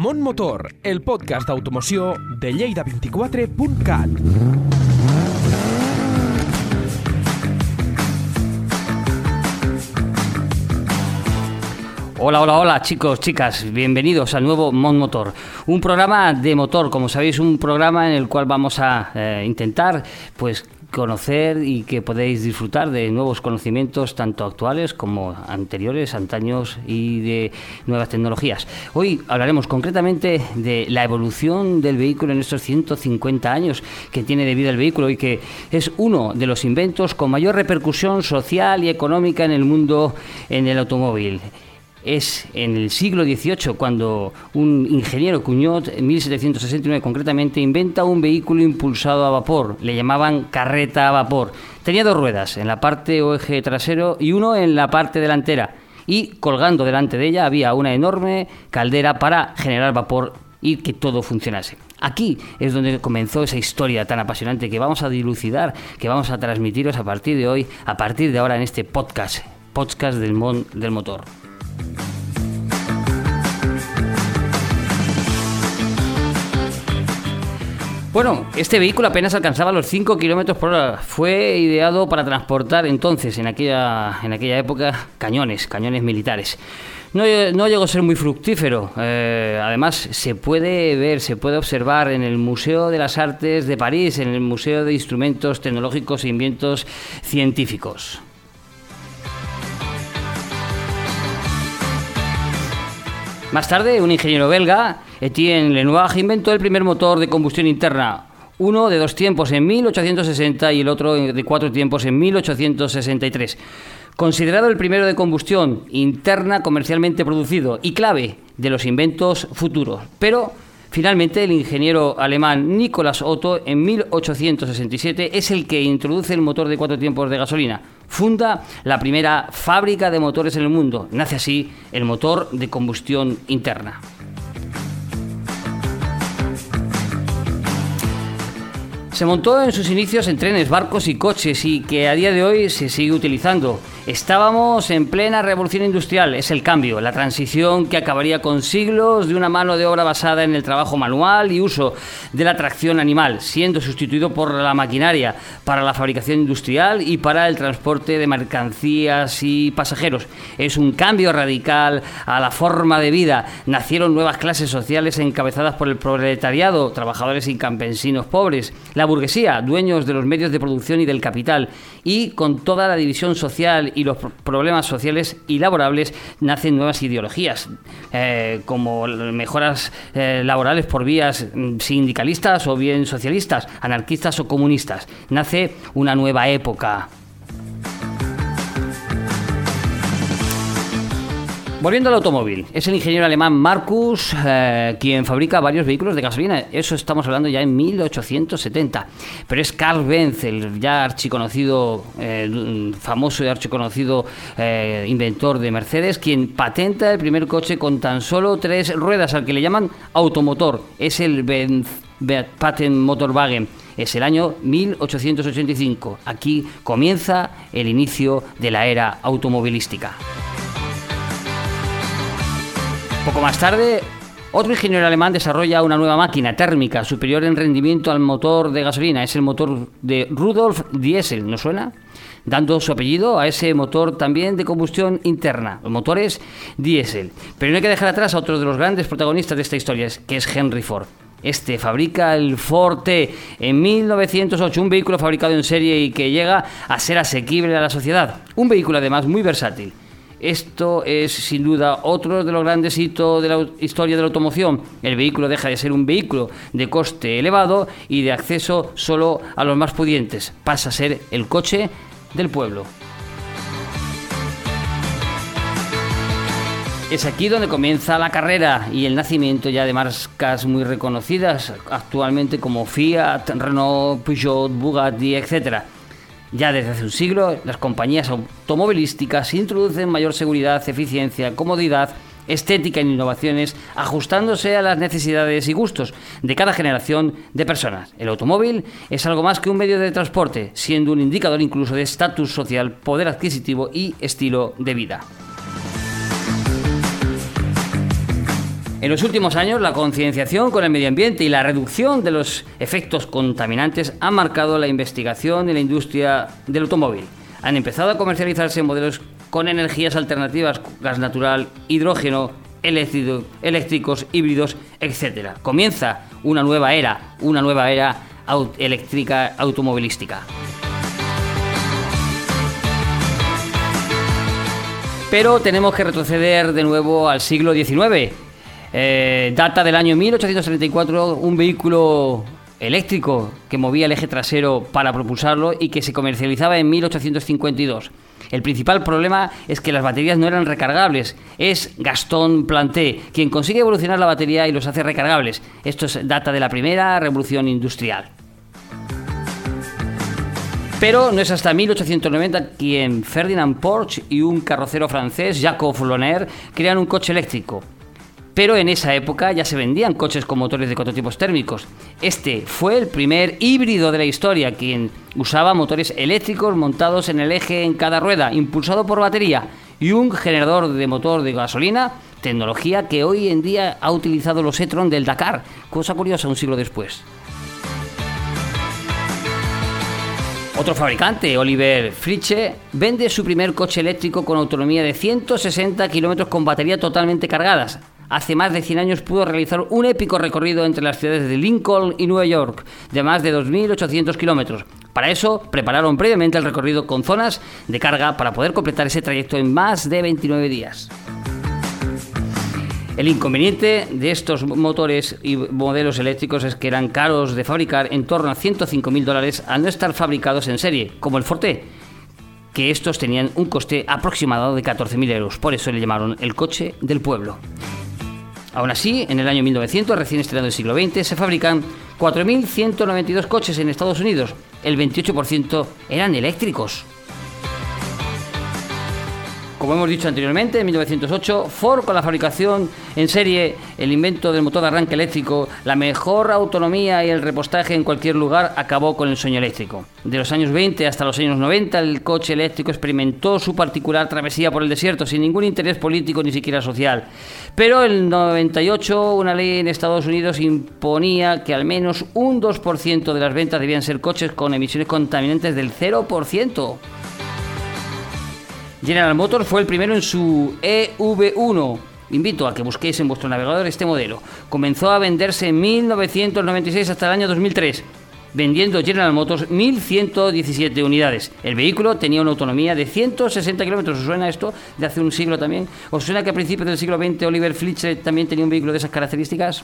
Mont Motor, el podcast d'automoció de Lleida24.cat. Hola, hola, hola chicos, chicas, bienvenidos al nuevo Mon Motor, un programa de motor, como sabéis, un programa en el cual vamos a eh, intentar pues conocer y que podéis disfrutar de nuevos conocimientos tanto actuales como anteriores, antaños y de nuevas tecnologías. Hoy hablaremos concretamente de la evolución del vehículo en estos 150 años que tiene de vida el vehículo y que es uno de los inventos con mayor repercusión social y económica en el mundo en el automóvil es en el siglo XVIII cuando un ingeniero Cuñot, en 1769 concretamente, inventa un vehículo impulsado a vapor. Le llamaban carreta a vapor. Tenía dos ruedas, en la parte o eje trasero y uno en la parte delantera. Y colgando delante de ella había una enorme caldera para generar vapor y que todo funcionase. Aquí es donde comenzó esa historia tan apasionante que vamos a dilucidar, que vamos a transmitiros a partir de hoy, a partir de ahora en este podcast, podcast del, mon del motor. Bueno, este vehículo apenas alcanzaba los 5 kilómetros por hora. Fue ideado para transportar entonces, en aquella, en aquella época, cañones, cañones militares. No, llegó a ser muy fructífero. Eh, además, se puede ver, se puede observar en el Museo de las Artes de París, en el Museo de Instrumentos Tecnológicos e Inventos Científicos. Más tarde, un ingeniero belga, Etienne Lenoir, inventó el primer motor de combustión interna, uno de dos tiempos en 1860 y el otro de cuatro tiempos en 1863. Considerado el primero de combustión interna comercialmente producido y clave de los inventos futuros. Pero Finalmente, el ingeniero alemán Nicolas Otto, en 1867, es el que introduce el motor de cuatro tiempos de gasolina. Funda la primera fábrica de motores en el mundo. Nace así el motor de combustión interna. Se montó en sus inicios en trenes, barcos y coches y que a día de hoy se sigue utilizando. Estábamos en plena revolución industrial, es el cambio, la transición que acabaría con siglos de una mano de obra basada en el trabajo manual y uso de la tracción animal, siendo sustituido por la maquinaria para la fabricación industrial y para el transporte de mercancías y pasajeros. Es un cambio radical a la forma de vida. Nacieron nuevas clases sociales encabezadas por el proletariado, trabajadores y campesinos pobres, la burguesía, dueños de los medios de producción y del capital, y con toda la división social y los problemas sociales y laborables nacen nuevas ideologías, eh, como mejoras eh, laborales por vías mm, sindicalistas o bien socialistas, anarquistas o comunistas. Nace una nueva época Volviendo al automóvil, es el ingeniero alemán Marcus eh, quien fabrica varios vehículos de gasolina. Eso estamos hablando ya en 1870. Pero es Carl Benz, el ya archiconocido, famoso y archiconocido eh, inventor de Mercedes, quien patenta el primer coche con tan solo tres ruedas, al que le llaman automotor. Es el Benz Patent Motorwagen. Es el año 1885. Aquí comienza el inicio de la era automovilística. Poco más tarde, otro ingeniero alemán desarrolla una nueva máquina térmica superior en rendimiento al motor de gasolina. Es el motor de Rudolf Diesel, ¿no suena? Dando su apellido a ese motor también de combustión interna, los motores diésel. Pero no hay que dejar atrás a otro de los grandes protagonistas de esta historia, que es Henry Ford. Este fabrica el Ford T en 1908, un vehículo fabricado en serie y que llega a ser asequible a la sociedad. Un vehículo además muy versátil esto es sin duda otro de los grandes hitos de la historia de la automoción. El vehículo deja de ser un vehículo de coste elevado y de acceso solo a los más pudientes. Pasa a ser el coche del pueblo. Es aquí donde comienza la carrera y el nacimiento ya de marcas muy reconocidas actualmente como Fiat, Renault, Peugeot, Bugatti, etc. Ya desde hace un siglo, las compañías automovilísticas introducen mayor seguridad, eficiencia, comodidad, estética e innovaciones, ajustándose a las necesidades y gustos de cada generación de personas. El automóvil es algo más que un medio de transporte, siendo un indicador incluso de estatus social, poder adquisitivo y estilo de vida. En los últimos años, la concienciación con el medio ambiente y la reducción de los efectos contaminantes han marcado la investigación en la industria del automóvil. Han empezado a comercializarse modelos con energías alternativas, gas natural, hidrógeno, eléctricos, híbridos, etc. Comienza una nueva era, una nueva era eléctrica automovilística. Pero tenemos que retroceder de nuevo al siglo XIX. Eh, data del año 1834 un vehículo eléctrico que movía el eje trasero para propulsarlo y que se comercializaba en 1852. El principal problema es que las baterías no eran recargables. Es Gastón Planté quien consigue evolucionar la batería y los hace recargables. Esto es data de la primera revolución industrial. Pero no es hasta 1890 quien Ferdinand Porsche y un carrocero francés, Jacob Loner, crean un coche eléctrico. Pero en esa época ya se vendían coches con motores de cuatro tipos térmicos. Este fue el primer híbrido de la historia, quien usaba motores eléctricos montados en el eje en cada rueda, impulsado por batería, y un generador de motor de gasolina, tecnología que hoy en día ha utilizado los e-tron del Dakar, cosa curiosa un siglo después. Otro fabricante, Oliver Friche, vende su primer coche eléctrico con autonomía de 160 kilómetros con batería totalmente cargadas. Hace más de 100 años pudo realizar un épico recorrido entre las ciudades de Lincoln y Nueva York, de más de 2.800 kilómetros. Para eso, prepararon previamente el recorrido con zonas de carga para poder completar ese trayecto en más de 29 días. El inconveniente de estos motores y modelos eléctricos es que eran caros de fabricar en torno a 105.000 dólares al no estar fabricados en serie, como el Forte, que estos tenían un coste aproximado de 14.000 euros. Por eso le llamaron el coche del pueblo. Aún así, en el año 1900, recién estrenado el siglo XX, se fabrican 4.192 coches en Estados Unidos. El 28% eran eléctricos. Como hemos dicho anteriormente, en 1908, Ford con la fabricación en serie, el invento del motor de arranque eléctrico, la mejor autonomía y el repostaje en cualquier lugar acabó con el sueño eléctrico. De los años 20 hasta los años 90, el coche eléctrico experimentó su particular travesía por el desierto sin ningún interés político ni siquiera social. Pero en 98, una ley en Estados Unidos imponía que al menos un 2% de las ventas debían ser coches con emisiones contaminantes del 0%. General Motors fue el primero en su EV1. Invito a que busquéis en vuestro navegador este modelo. Comenzó a venderse en 1996 hasta el año 2003, vendiendo General Motors 1.117 unidades. El vehículo tenía una autonomía de 160 kilómetros. ¿Os suena esto de hace un siglo también? ¿Os suena que a principios del siglo XX Oliver Fletcher también tenía un vehículo de esas características?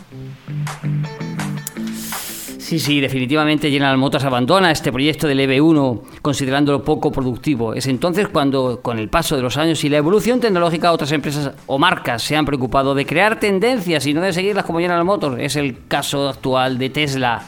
Sí, sí, definitivamente General Motors abandona este proyecto del EV1 considerándolo poco productivo. Es entonces cuando, con el paso de los años y la evolución tecnológica, otras empresas o marcas se han preocupado de crear tendencias y no de seguirlas como General Motors. Es el caso actual de Tesla.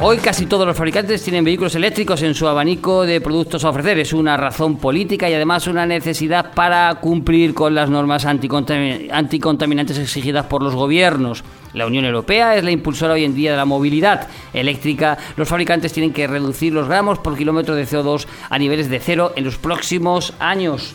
Hoy casi todos los fabricantes tienen vehículos eléctricos en su abanico de productos a ofrecer. Es una razón política y además una necesidad para cumplir con las normas anticontaminantes exigidas por los gobiernos. La Unión Europea es la impulsora hoy en día de la movilidad eléctrica. Los fabricantes tienen que reducir los gramos por kilómetro de CO2 a niveles de cero en los próximos años.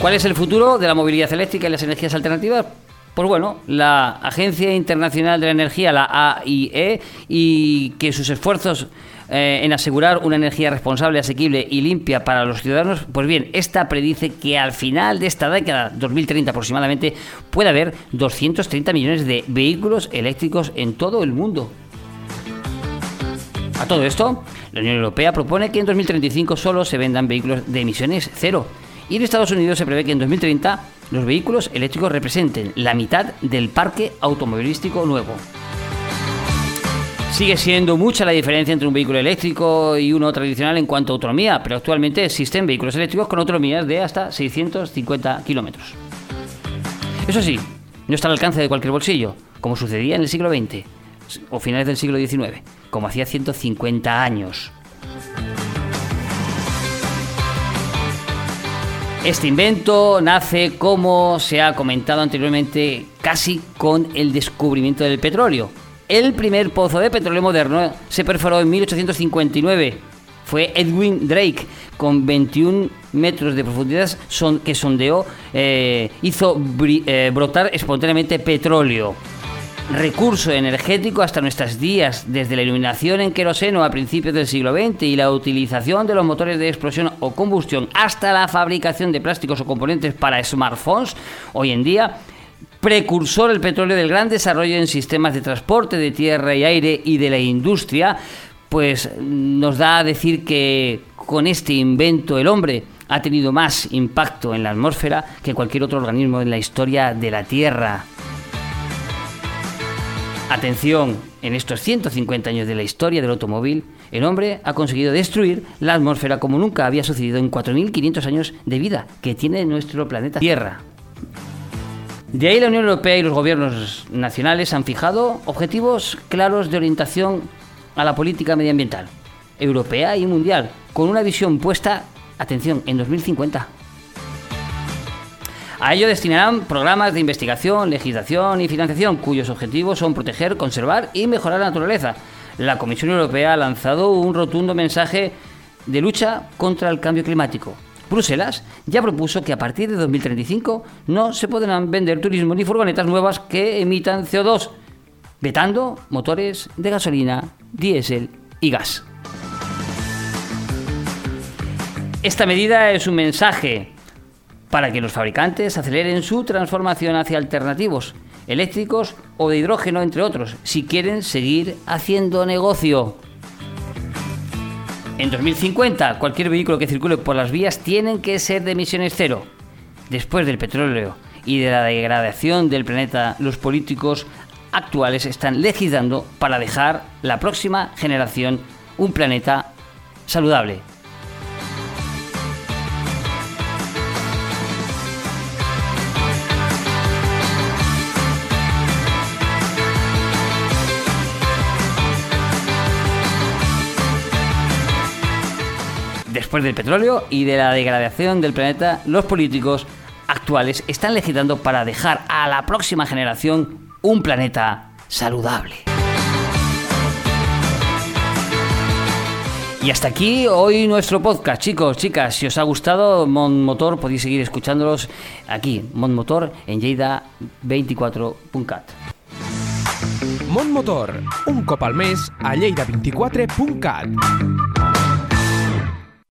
¿Cuál es el futuro de la movilidad eléctrica y las energías alternativas? Pues bueno, la Agencia Internacional de la Energía, la AIE, y que sus esfuerzos eh, en asegurar una energía responsable, asequible y limpia para los ciudadanos, pues bien, esta predice que al final de esta década, 2030 aproximadamente, puede haber 230 millones de vehículos eléctricos en todo el mundo. A todo esto, la Unión Europea propone que en 2035 solo se vendan vehículos de emisiones cero. Y en Estados Unidos se prevé que en 2030 los vehículos eléctricos representen la mitad del parque automovilístico nuevo. Sigue siendo mucha la diferencia entre un vehículo eléctrico y uno tradicional en cuanto a autonomía, pero actualmente existen vehículos eléctricos con autonomías de hasta 650 kilómetros. Eso sí, no está al alcance de cualquier bolsillo, como sucedía en el siglo XX o finales del siglo XIX, como hacía 150 años. Este invento nace, como se ha comentado anteriormente, casi con el descubrimiento del petróleo. El primer pozo de petróleo moderno se perforó en 1859 fue Edwin Drake, con 21 metros de profundidad son, que sondeó, eh, hizo eh, brotar espontáneamente petróleo recurso energético hasta nuestros días, desde la iluminación en queroseno a principios del siglo XX y la utilización de los motores de explosión o combustión hasta la fabricación de plásticos o componentes para smartphones, hoy en día precursor el petróleo del gran desarrollo en sistemas de transporte de tierra y aire y de la industria, pues nos da a decir que con este invento el hombre ha tenido más impacto en la atmósfera que cualquier otro organismo en la historia de la Tierra. Atención, en estos 150 años de la historia del automóvil, el hombre ha conseguido destruir la atmósfera como nunca había sucedido en 4.500 años de vida que tiene nuestro planeta Tierra. De ahí la Unión Europea y los gobiernos nacionales han fijado objetivos claros de orientación a la política medioambiental, europea y mundial, con una visión puesta, atención, en 2050. A ello destinarán programas de investigación, legislación y financiación cuyos objetivos son proteger, conservar y mejorar la naturaleza. La Comisión Europea ha lanzado un rotundo mensaje de lucha contra el cambio climático. Bruselas ya propuso que a partir de 2035 no se podrán vender turismo ni furgonetas nuevas que emitan CO2, vetando motores de gasolina, diésel y gas. Esta medida es un mensaje para que los fabricantes aceleren su transformación hacia alternativos eléctricos o de hidrógeno, entre otros, si quieren seguir haciendo negocio. En 2050, cualquier vehículo que circule por las vías tiene que ser de emisiones cero. Después del petróleo y de la degradación del planeta, los políticos actuales están legislando para dejar la próxima generación un planeta saludable. Después del petróleo y de la degradación del planeta, los políticos actuales están legislando para dejar a la próxima generación un planeta saludable. Y hasta aquí hoy nuestro podcast, chicos, chicas. Si os ha gustado Mon Motor, podéis seguir escuchándolos aquí, Mon Motor, en lleida24.cat. Mon Motor, un cop al mes a lleida24.cat.